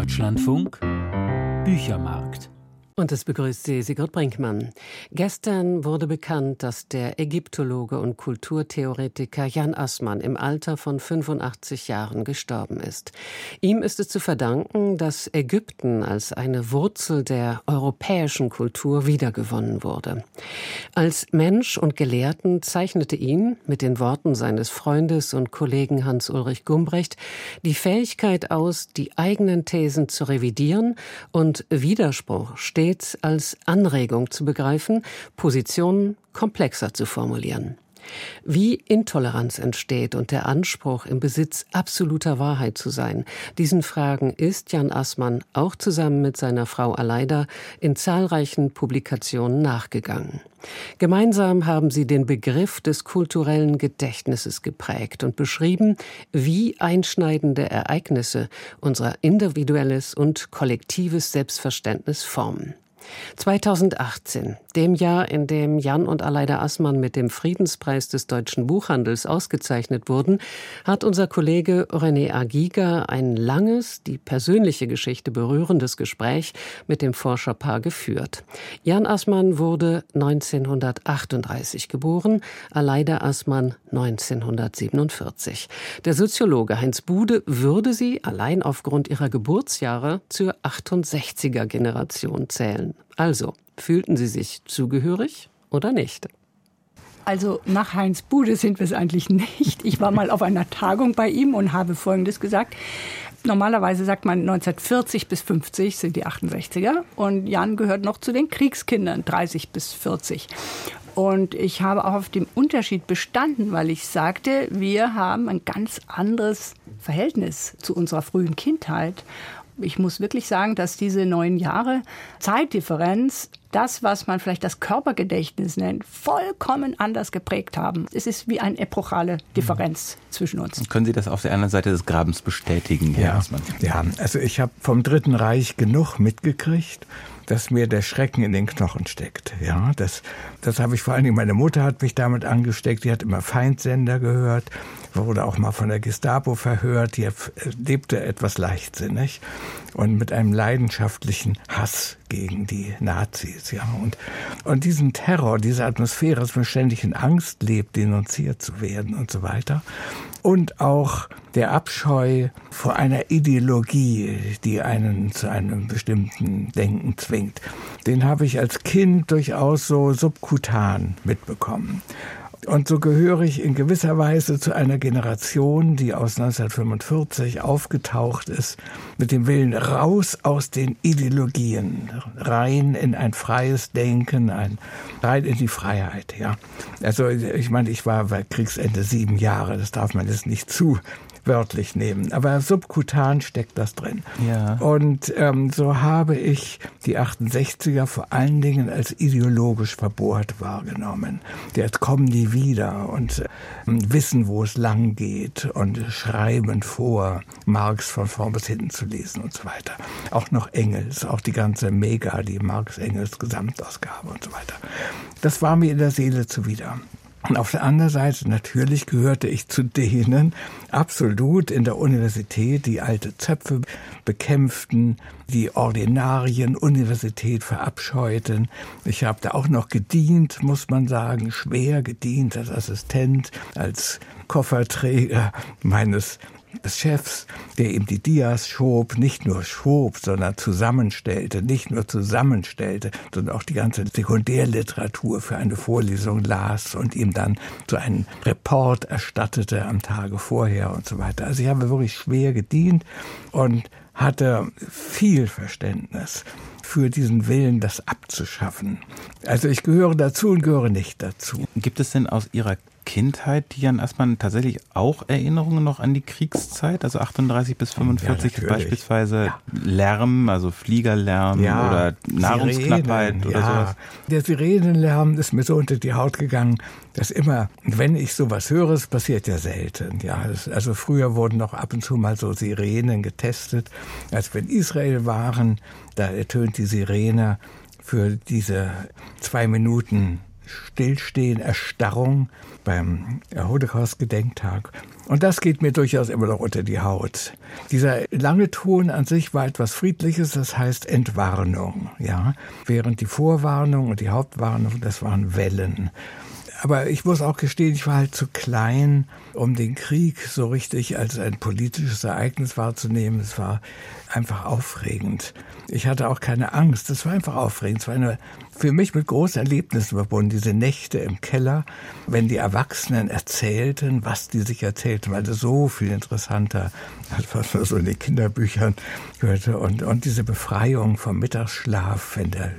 Deutschlandfunk Büchermarkt und es begrüßt Sie Sigrid Brinkmann. Gestern wurde bekannt, dass der Ägyptologe und Kulturtheoretiker Jan Assmann im Alter von 85 Jahren gestorben ist. Ihm ist es zu verdanken, dass Ägypten als eine Wurzel der europäischen Kultur wiedergewonnen wurde. Als Mensch und Gelehrten zeichnete ihn, mit den Worten seines Freundes und Kollegen Hans-Ulrich Gumbrecht, die Fähigkeit aus, die eigenen Thesen zu revidieren und Widerspruch stets stets als Anregung zu begreifen, Positionen komplexer zu formulieren. Wie Intoleranz entsteht und der Anspruch, im Besitz absoluter Wahrheit zu sein, diesen Fragen ist Jan Assmann auch zusammen mit seiner Frau Aleida in zahlreichen Publikationen nachgegangen. Gemeinsam haben sie den Begriff des kulturellen Gedächtnisses geprägt und beschrieben, wie einschneidende Ereignisse unser individuelles und kollektives Selbstverständnis formen. 2018, dem Jahr, in dem Jan und Aleida Assmann mit dem Friedenspreis des deutschen Buchhandels ausgezeichnet wurden, hat unser Kollege René Agiga ein langes, die persönliche Geschichte berührendes Gespräch mit dem Forscherpaar geführt. Jan Assmann wurde 1938 geboren, Aleida Assmann 1947. Der Soziologe Heinz Bude würde sie allein aufgrund ihrer Geburtsjahre zur 68er Generation zählen. Also, fühlten Sie sich zugehörig oder nicht? Also nach Heinz Bude sind wir es eigentlich nicht. Ich war mal auf einer Tagung bei ihm und habe Folgendes gesagt. Normalerweise sagt man 1940 bis 50 sind die 68er und Jan gehört noch zu den Kriegskindern 30 bis 40. Und ich habe auch auf dem Unterschied bestanden, weil ich sagte, wir haben ein ganz anderes Verhältnis zu unserer frühen Kindheit ich muss wirklich sagen, dass diese neun Jahre Zeitdifferenz das, was man vielleicht das Körpergedächtnis nennt, vollkommen anders geprägt haben. Es ist wie eine epochale Differenz mhm. zwischen uns. Können Sie das auf der anderen Seite des Grabens bestätigen, Herr ja, Ja, also ich habe vom Dritten Reich genug mitgekriegt dass mir der Schrecken in den Knochen steckt. Ja, das, das habe ich vor allen Dingen, meine Mutter hat mich damit angesteckt, die hat immer Feindsender gehört, wurde auch mal von der Gestapo verhört, die lebte etwas leichtsinnig und mit einem leidenschaftlichen Hass gegen die Nazis, ja. Und, und diesen Terror, diese Atmosphäre, dass man ständig in Angst lebt, denunziert zu werden und so weiter. Und auch der Abscheu vor einer Ideologie, die einen zu einem bestimmten Denken zwingt. Den habe ich als Kind durchaus so subkutan mitbekommen. Und so gehöre ich in gewisser Weise zu einer Generation, die aus 1945 aufgetaucht ist, mit dem Willen raus aus den Ideologien, rein in ein freies Denken, ein, rein in die Freiheit, ja. Also, ich meine, ich war bei Kriegsende sieben Jahre, das darf man jetzt nicht zu wörtlich nehmen. Aber subkutan steckt das drin. Ja. Und ähm, so habe ich die 68er vor allen Dingen als ideologisch verbohrt wahrgenommen. Jetzt kommen die wieder und äh, wissen, wo es lang geht und schreiben vor, Marx von vorn bis hinten zu lesen und so weiter. Auch noch Engels, auch die ganze Mega, die Marx-Engels Gesamtausgabe und so weiter. Das war mir in der Seele zuwider. Und auf der anderen Seite natürlich gehörte ich zu denen absolut in der Universität, die alte Zöpfe bekämpften, die Ordinarien Universität verabscheuten. Ich habe da auch noch gedient, muss man sagen, schwer gedient als Assistent, als Kofferträger meines des Chefs, der ihm die Dias schob, nicht nur schob, sondern zusammenstellte, nicht nur zusammenstellte, sondern auch die ganze Sekundärliteratur für eine Vorlesung las und ihm dann so einen Report erstattete am Tage vorher und so weiter. Also ich habe wirklich schwer gedient und hatte viel Verständnis für diesen Willen, das abzuschaffen. Also ich gehöre dazu und gehöre nicht dazu. Gibt es denn aus Ihrer Kindheit, die Jan Assmann tatsächlich auch Erinnerungen noch an die Kriegszeit, also 38 bis 45 ja, beispielsweise ja. Lärm, also Fliegerlärm ja, oder Nahrungsknappheit Sirenen, oder sowas? Der Sirenenlärm ist mir so unter die Haut gegangen, dass immer, wenn ich sowas höre, es passiert ja selten. Ja, also früher wurden noch ab und zu mal so Sirenen getestet, als wir in Israel waren, da ertönt die Sirene für diese zwei Minuten Stillstehen, Erstarrung beim Holocaust-Gedenktag. Und das geht mir durchaus immer noch unter die Haut. Dieser lange Ton an sich war etwas Friedliches, das heißt Entwarnung, ja. Während die Vorwarnung und die Hauptwarnung, das waren Wellen. Aber ich muss auch gestehen, ich war halt zu klein, um den Krieg so richtig als ein politisches Ereignis wahrzunehmen. Es war einfach aufregend. Ich hatte auch keine Angst. Es war einfach aufregend. Es war eine, für mich mit großen Erlebnissen verbunden. Diese Nächte im Keller, wenn die Erwachsenen erzählten, was die sich erzählten, weil das so viel interessanter, als was man so in den Kinderbüchern hörte. Und, und diese Befreiung vom Mittagsschlaf, wenn der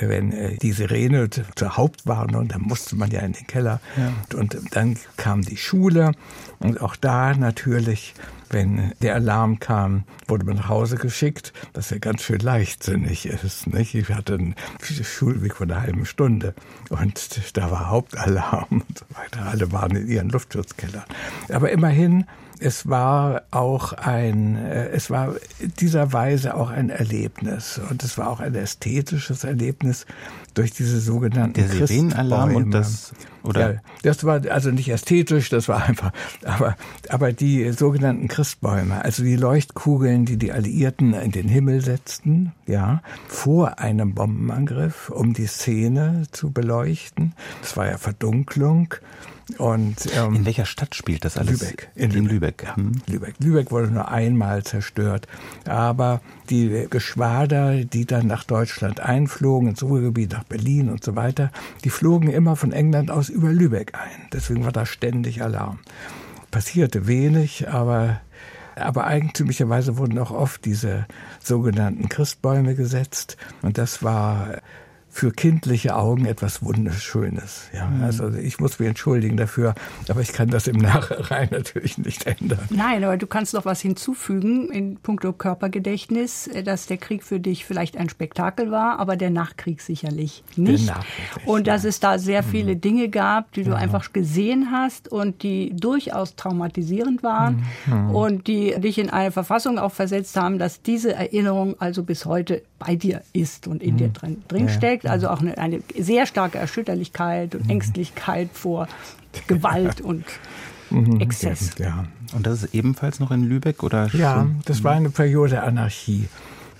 wenn äh, die Sirene zur Hauptwarnung, dann musste man ja in den Keller. Ja. Und dann kam die Schule und auch da natürlich wenn der Alarm kam, wurde man nach Hause geschickt, was ja ganz schön leichtsinnig ist. Nicht? Ich hatte einen Schulweg von einer halben Stunde und da war Hauptalarm und so weiter. Alle waren in ihren Luftschutzkellern. Aber immerhin es war auch ein, äh, es war dieser Weise auch ein Erlebnis. Und es war auch ein ästhetisches Erlebnis durch diese sogenannten Der Sirenenalarm und das oder? Ja, das war also nicht ästhetisch, das war einfach, aber aber die sogenannten Christbäume, also die Leuchtkugeln, die die Alliierten in den Himmel setzten, ja, vor einem Bombenangriff, um die Szene zu beleuchten. Das war ja Verdunklung und, ähm, in welcher Stadt spielt das alles? Lübeck. In, in Lübeck. Lübeck. Ja, hm. Lübeck. Lübeck wurde nur einmal zerstört. Aber die Geschwader, die dann nach Deutschland einflogen, ins Ruhrgebiet, nach Berlin und so weiter, die flogen immer von England aus über Lübeck ein. Deswegen war da ständig Alarm. Passierte wenig, aber aber eigentümlicherweise wurden auch oft diese sogenannten Christbäume gesetzt. Und das war für kindliche Augen etwas Wunderschönes. Ja, mhm. also ich muss mich entschuldigen dafür, aber ich kann das im Nachhinein natürlich nicht ändern. Nein, aber du kannst noch was hinzufügen in puncto Körpergedächtnis, äh, dass der Krieg für dich vielleicht ein Spektakel war, aber der Nachkrieg sicherlich nicht. Nachkrieg, und dass es da sehr mhm. viele Dinge gab, die du ja. einfach gesehen hast und die durchaus traumatisierend waren mhm. und die dich in eine Verfassung auch versetzt haben, dass diese Erinnerung also bis heute bei dir ist und in dir mhm. drin, drin ja. steckt. Also auch eine, eine, sehr starke Erschütterlichkeit und mhm. Ängstlichkeit vor Gewalt und mhm. Exzess. Ja. Und das ist ebenfalls noch in Lübeck oder? Ja, das war eine Periode Anarchie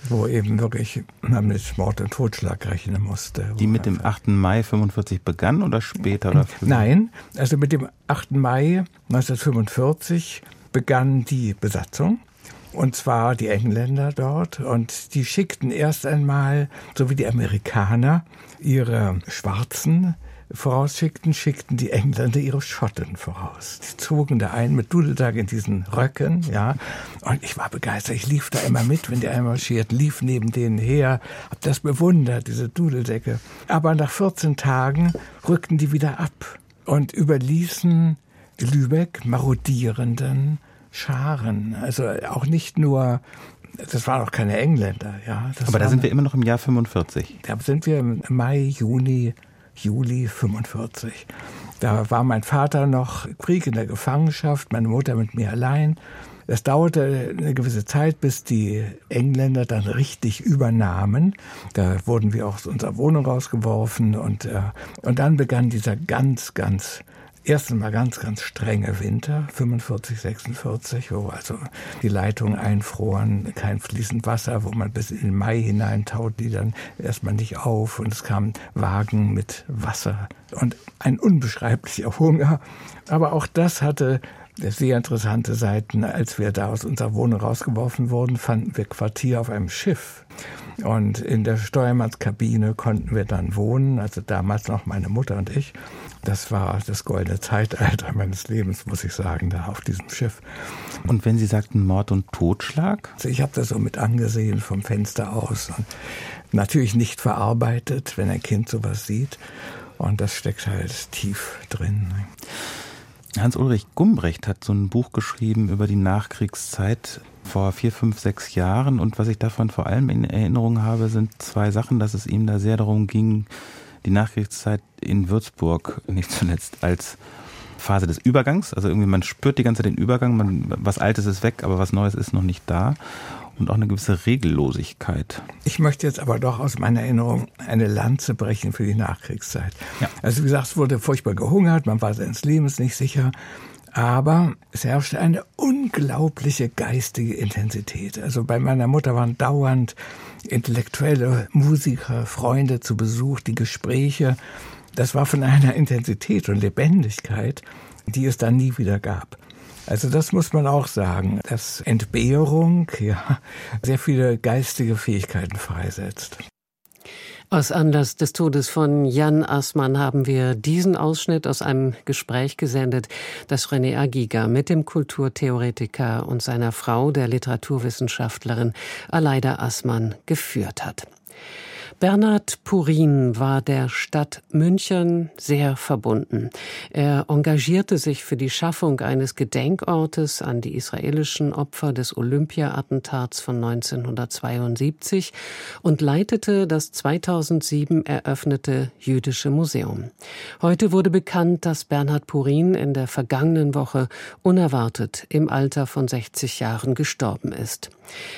wo eben wirklich man mit Mord und Totschlag rechnen musste. Die mit dem 8. Mai 45 begann oder später? Oder Nein, also mit dem 8. Mai 1945 begann die Besatzung und zwar die Engländer dort. Und die schickten erst einmal, so wie die Amerikaner, ihre Schwarzen vorausschickten, schickten die Engländer ihre Schotten voraus. Die zogen da ein mit Dudeltag in diesen Röcken, ja. Und ich war begeistert. Ich lief da immer mit, wenn die einmarschiert, lief neben denen her, hab das bewundert, diese Dudeldecke. Aber nach 14 Tagen rückten die wieder ab und überließen Lübeck marodierenden Scharen. Also auch nicht nur, das waren auch keine Engländer, ja. Aber da sind wir immer noch im Jahr 45. Da sind wir im Mai, Juni, Juli 45. Da war mein Vater noch Krieg in der Gefangenschaft, meine Mutter mit mir allein. Es dauerte eine gewisse Zeit, bis die Engländer dann richtig übernahmen. Da wurden wir aus unserer Wohnung rausgeworfen und, äh, und dann begann dieser ganz, ganz erstens mal ganz, ganz strenge Winter, 45, 46, wo also die Leitungen einfroren, kein fließend Wasser, wo man bis in den Mai hinein taut die dann erstmal nicht auf und es kamen Wagen mit Wasser und ein unbeschreiblicher Hunger. Aber auch das hatte sehr interessante Seiten. Als wir da aus unserer Wohnung rausgeworfen wurden, fanden wir Quartier auf einem Schiff. Und in der Steuermannskabine konnten wir dann wohnen, also damals noch meine Mutter und ich. Das war das goldene Zeitalter meines Lebens, muss ich sagen, da auf diesem Schiff. Und wenn Sie sagten Mord und Totschlag? Also ich habe das so mit angesehen vom Fenster aus. Und natürlich nicht verarbeitet, wenn ein Kind sowas sieht. Und das steckt halt tief drin. Hans-Ulrich Gumbrecht hat so ein Buch geschrieben über die Nachkriegszeit vor vier, fünf, sechs Jahren. Und was ich davon vor allem in Erinnerung habe, sind zwei Sachen, dass es ihm da sehr darum ging, die Nachkriegszeit in Würzburg nicht zuletzt als Phase des Übergangs. Also irgendwie man spürt die ganze Zeit den Übergang, man, was Altes ist weg, aber was Neues ist noch nicht da. und auch eine gewisse Regellosigkeit. Ich möchte jetzt aber doch aus meiner Erinnerung eine Lanze brechen für die Nachkriegszeit. Ja. Also wie gesagt, es wurde furchtbar gehungert, man war seines Lebens nicht sicher. Aber es herrschte eine unglaubliche geistige Intensität. Also bei meiner Mutter waren dauernd intellektuelle Musiker, Freunde zu Besuch, die Gespräche. Das war von einer Intensität und Lebendigkeit, die es dann nie wieder gab. Also das muss man auch sagen, dass Entbehrung ja sehr viele geistige Fähigkeiten freisetzt. Aus Anlass des Todes von Jan Assmann haben wir diesen Ausschnitt aus einem Gespräch gesendet, das René Agiga mit dem Kulturtheoretiker und seiner Frau, der Literaturwissenschaftlerin Aleida Assmann, geführt hat. Bernhard Purin war der Stadt München sehr verbunden. Er engagierte sich für die Schaffung eines Gedenkortes an die israelischen Opfer des Olympia-Attentats von 1972 und leitete das 2007 eröffnete Jüdische Museum. Heute wurde bekannt, dass Bernhard Purin in der vergangenen Woche unerwartet im Alter von 60 Jahren gestorben ist.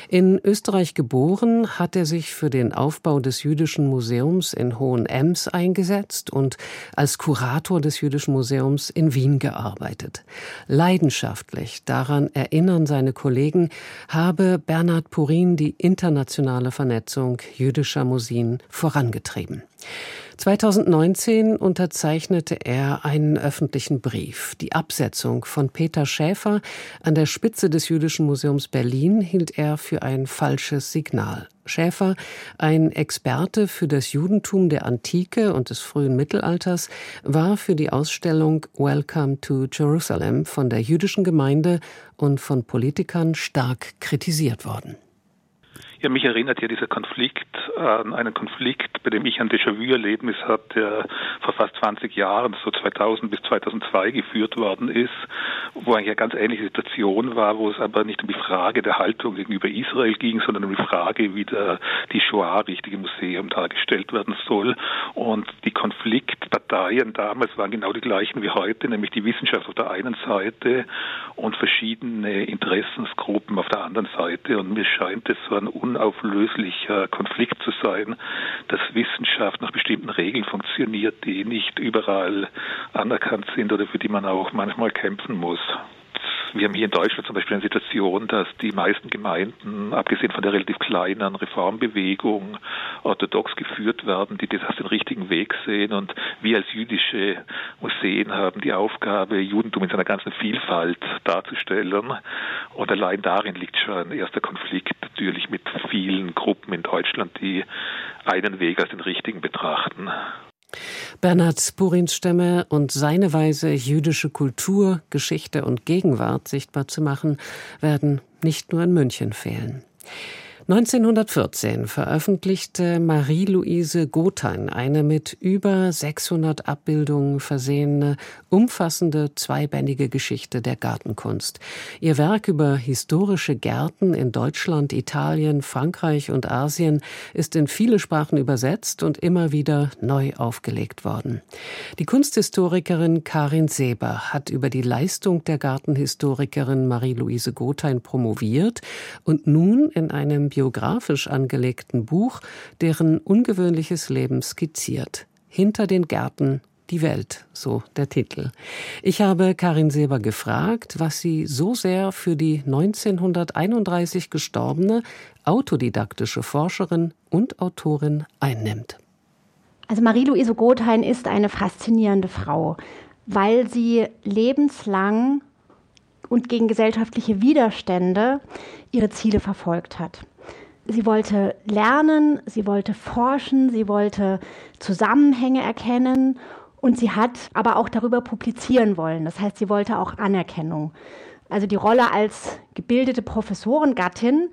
In Österreich geboren, hat er sich für den Aufbau des Jüdischen Museums in Hohenems eingesetzt und als Kurator des Jüdischen Museums in Wien gearbeitet. Leidenschaftlich, daran erinnern seine Kollegen, habe Bernhard Purin die internationale Vernetzung jüdischer Museen vorangetrieben. 2019 unterzeichnete er einen öffentlichen Brief. Die Absetzung von Peter Schäfer an der Spitze des Jüdischen Museums Berlin hielt er für ein falsches Signal. Schäfer, ein Experte für das Judentum der Antike und des frühen Mittelalters, war für die Ausstellung Welcome to Jerusalem von der jüdischen Gemeinde und von Politikern stark kritisiert worden. Ja, mich erinnert ja dieser Konflikt an einen Konflikt, bei dem ich ein Déjà-vu-Erlebnis habe, der vor fast 20 Jahren, so 2000 bis 2002 geführt worden ist, wo eigentlich eine ganz ähnliche Situation war, wo es aber nicht um die Frage der Haltung gegenüber Israel ging, sondern um die Frage, wie der, die Shoah richtig im Museum dargestellt werden soll. Und die Konfliktparteien damals waren genau die gleichen wie heute, nämlich die Wissenschaft auf der einen Seite und verschiedene Interessensgruppen auf der anderen Seite. Und mir scheint es so ein unauflöslicher Konflikt zu sein, dass Wissenschaft nach bestimmten Regeln funktioniert, die nicht überall anerkannt sind oder für die man auch manchmal kämpfen muss wir haben hier in Deutschland zum Beispiel eine Situation, dass die meisten Gemeinden, abgesehen von der relativ kleinen Reformbewegung, orthodox geführt werden, die das als den richtigen Weg sehen. Und wir als jüdische Museen haben die Aufgabe, Judentum in seiner ganzen Vielfalt darzustellen. Und allein darin liegt schon ein erster Konflikt natürlich mit vielen Gruppen in Deutschland, die einen Weg als den richtigen betrachten. Bernhard Purins Stimme und seine Weise, jüdische Kultur, Geschichte und Gegenwart sichtbar zu machen, werden nicht nur in München fehlen. 1914 veröffentlichte Marie-Louise Gothein eine mit über 600 Abbildungen versehene, umfassende zweibändige Geschichte der Gartenkunst. Ihr Werk über historische Gärten in Deutschland, Italien, Frankreich und Asien ist in viele Sprachen übersetzt und immer wieder neu aufgelegt worden. Die Kunsthistorikerin Karin Seber hat über die Leistung der Gartenhistorikerin Marie-Louise Gothein promoviert und nun in einem biografisch angelegten Buch deren ungewöhnliches Leben skizziert. Hinter den Gärten die Welt, so der Titel. Ich habe Karin Seber gefragt, was sie so sehr für die 1931 gestorbene autodidaktische Forscherin und Autorin einnimmt. Also Marie-Louise Gothein ist eine faszinierende Frau, weil sie lebenslang und gegen gesellschaftliche Widerstände ihre Ziele verfolgt hat. Sie wollte lernen, sie wollte forschen, sie wollte Zusammenhänge erkennen und sie hat aber auch darüber publizieren wollen. Das heißt, sie wollte auch Anerkennung. Also die Rolle als gebildete Professorengattin,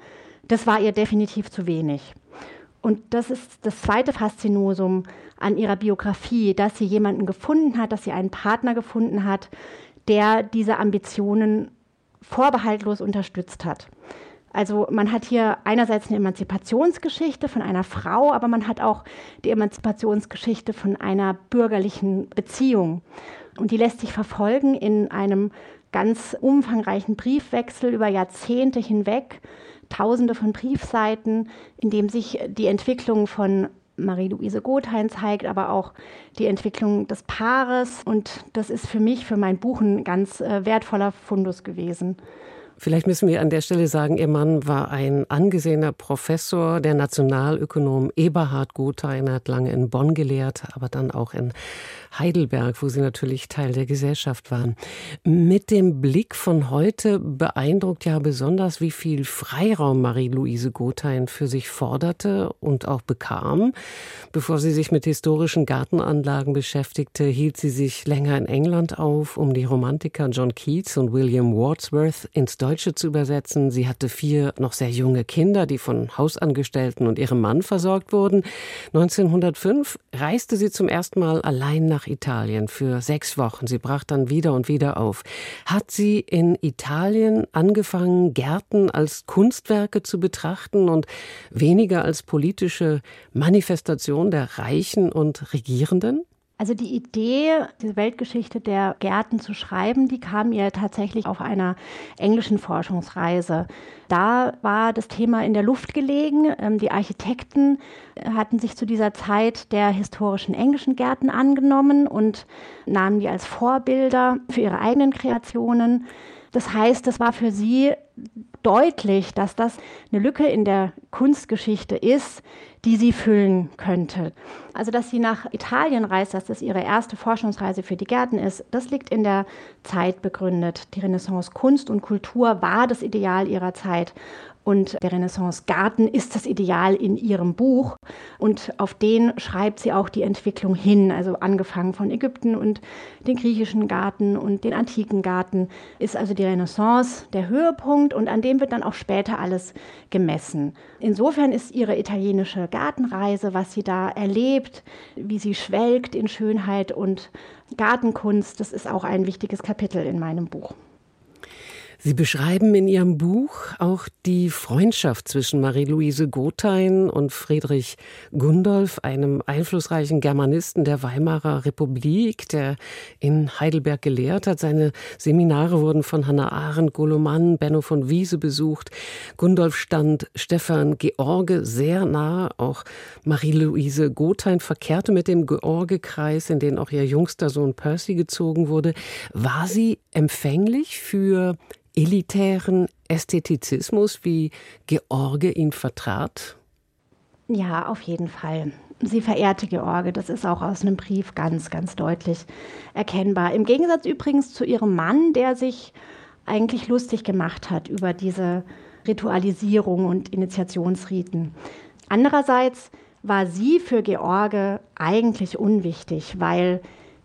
das war ihr definitiv zu wenig. Und das ist das zweite Faszinosum an ihrer Biografie, dass sie jemanden gefunden hat, dass sie einen Partner gefunden hat, der diese Ambitionen vorbehaltlos unterstützt hat. Also man hat hier einerseits eine Emanzipationsgeschichte von einer Frau, aber man hat auch die Emanzipationsgeschichte von einer bürgerlichen Beziehung. Und die lässt sich verfolgen in einem ganz umfangreichen Briefwechsel über Jahrzehnte hinweg tausende von Briefseiten, in dem sich die Entwicklung von Marie-Louise Gothein zeigt, aber auch die Entwicklung des Paares. Und das ist für mich, für mein Buch, ein ganz äh, wertvoller Fundus gewesen. Vielleicht müssen wir an der Stelle sagen, Ihr Mann war ein angesehener Professor, der Nationalökonom Eberhard Gothein hat lange in Bonn gelehrt, aber dann auch in Heidelberg, wo Sie natürlich Teil der Gesellschaft waren. Mit dem Blick von heute beeindruckt ja besonders, wie viel Freiraum Marie-Louise Gothein für sich forderte und auch bekam. Bevor sie sich mit historischen Gartenanlagen beschäftigte, hielt sie sich länger in England auf, um die Romantiker John Keats und William Wordsworth ins Deutsche zu übersetzen. Sie hatte vier noch sehr junge Kinder, die von Hausangestellten und ihrem Mann versorgt wurden. 1905 reiste sie zum ersten Mal allein nach nach Italien für sechs Wochen. Sie brach dann wieder und wieder auf. Hat sie in Italien angefangen, Gärten als Kunstwerke zu betrachten und weniger als politische Manifestation der Reichen und Regierenden? Also die Idee, diese Weltgeschichte der Gärten zu schreiben, die kam ihr tatsächlich auf einer englischen Forschungsreise. Da war das Thema in der Luft gelegen. Ähm, die Architekten hatten sich zu dieser Zeit der historischen englischen Gärten angenommen und nahmen die als Vorbilder für ihre eigenen Kreationen. Das heißt, es war für sie deutlich, dass das eine Lücke in der Kunstgeschichte ist, die sie füllen könnte. Also, dass sie nach Italien reist, dass das ihre erste Forschungsreise für die Gärten ist, das liegt in der Zeit begründet. Die Renaissance Kunst und Kultur war das Ideal ihrer Zeit. Und der Renaissance-Garten ist das Ideal in ihrem Buch. Und auf den schreibt sie auch die Entwicklung hin. Also angefangen von Ägypten und den griechischen Garten und den antiken Garten ist also die Renaissance der Höhepunkt und an dem wird dann auch später alles gemessen. Insofern ist ihre italienische Gartenreise, was sie da erlebt, wie sie schwelgt in Schönheit und Gartenkunst, das ist auch ein wichtiges Kapitel in meinem Buch. Sie beschreiben in Ihrem Buch auch die Freundschaft zwischen Marie-Louise Gothein und Friedrich Gundolf, einem einflussreichen Germanisten der Weimarer Republik, der in Heidelberg gelehrt hat. Seine Seminare wurden von Hannah Arendt, Goloman, Benno von Wiese besucht. Gundolf stand Stefan George sehr nah. Auch Marie-Louise Gothein verkehrte mit dem George-Kreis, in den auch ihr jüngster Sohn Percy gezogen wurde. War sie empfänglich für elitären Ästhetizismus, wie George ihn vertrat? Ja, auf jeden Fall. Sie verehrte George, das ist auch aus einem Brief ganz, ganz deutlich erkennbar. Im Gegensatz übrigens zu ihrem Mann, der sich eigentlich lustig gemacht hat über diese Ritualisierung und Initiationsriten. Andererseits war sie für George eigentlich unwichtig, weil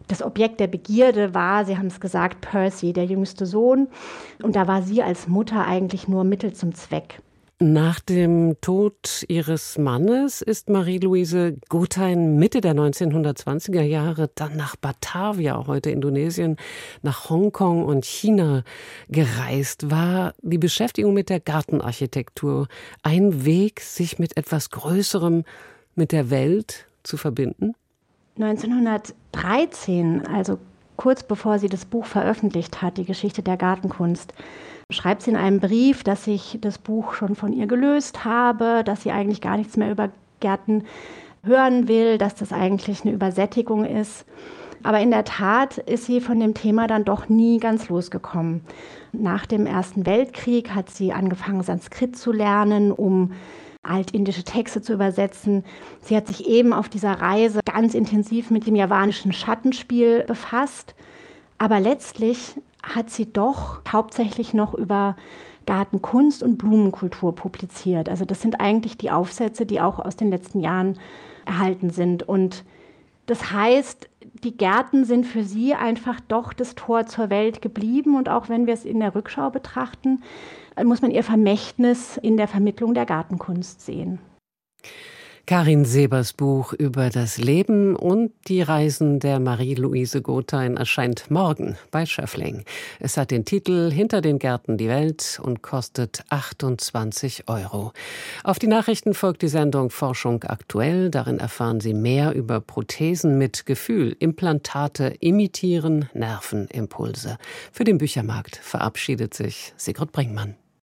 das Objekt der Begierde war, Sie haben es gesagt, Percy, der jüngste Sohn. Und da war sie als Mutter eigentlich nur Mittel zum Zweck. Nach dem Tod ihres Mannes ist Marie-Louise Gothein Mitte der 1920er Jahre dann nach Batavia, heute Indonesien, nach Hongkong und China gereist. War die Beschäftigung mit der Gartenarchitektur ein Weg, sich mit etwas Größerem, mit der Welt zu verbinden? 1913, also kurz bevor sie das Buch veröffentlicht hat, die Geschichte der Gartenkunst, schreibt sie in einem Brief, dass ich das Buch schon von ihr gelöst habe, dass sie eigentlich gar nichts mehr über Gärten hören will, dass das eigentlich eine Übersättigung ist. Aber in der Tat ist sie von dem Thema dann doch nie ganz losgekommen. Nach dem Ersten Weltkrieg hat sie angefangen, Sanskrit zu lernen, um altindische Texte zu übersetzen. Sie hat sich eben auf dieser Reise ganz intensiv mit dem javanischen Schattenspiel befasst. Aber letztlich hat sie doch hauptsächlich noch über Gartenkunst und Blumenkultur publiziert. Also das sind eigentlich die Aufsätze, die auch aus den letzten Jahren erhalten sind. Und das heißt, die Gärten sind für sie einfach doch das Tor zur Welt geblieben. Und auch wenn wir es in der Rückschau betrachten, muss man ihr Vermächtnis in der Vermittlung der Gartenkunst sehen. Karin Sebers Buch über das Leben und die Reisen der Marie-Louise Gothein erscheint morgen bei Schöffling. Es hat den Titel Hinter den Gärten die Welt und kostet 28 Euro. Auf die Nachrichten folgt die Sendung Forschung aktuell. Darin erfahren Sie mehr über Prothesen mit Gefühl, Implantate imitieren Nervenimpulse. Für den Büchermarkt verabschiedet sich Sigrid Bringmann.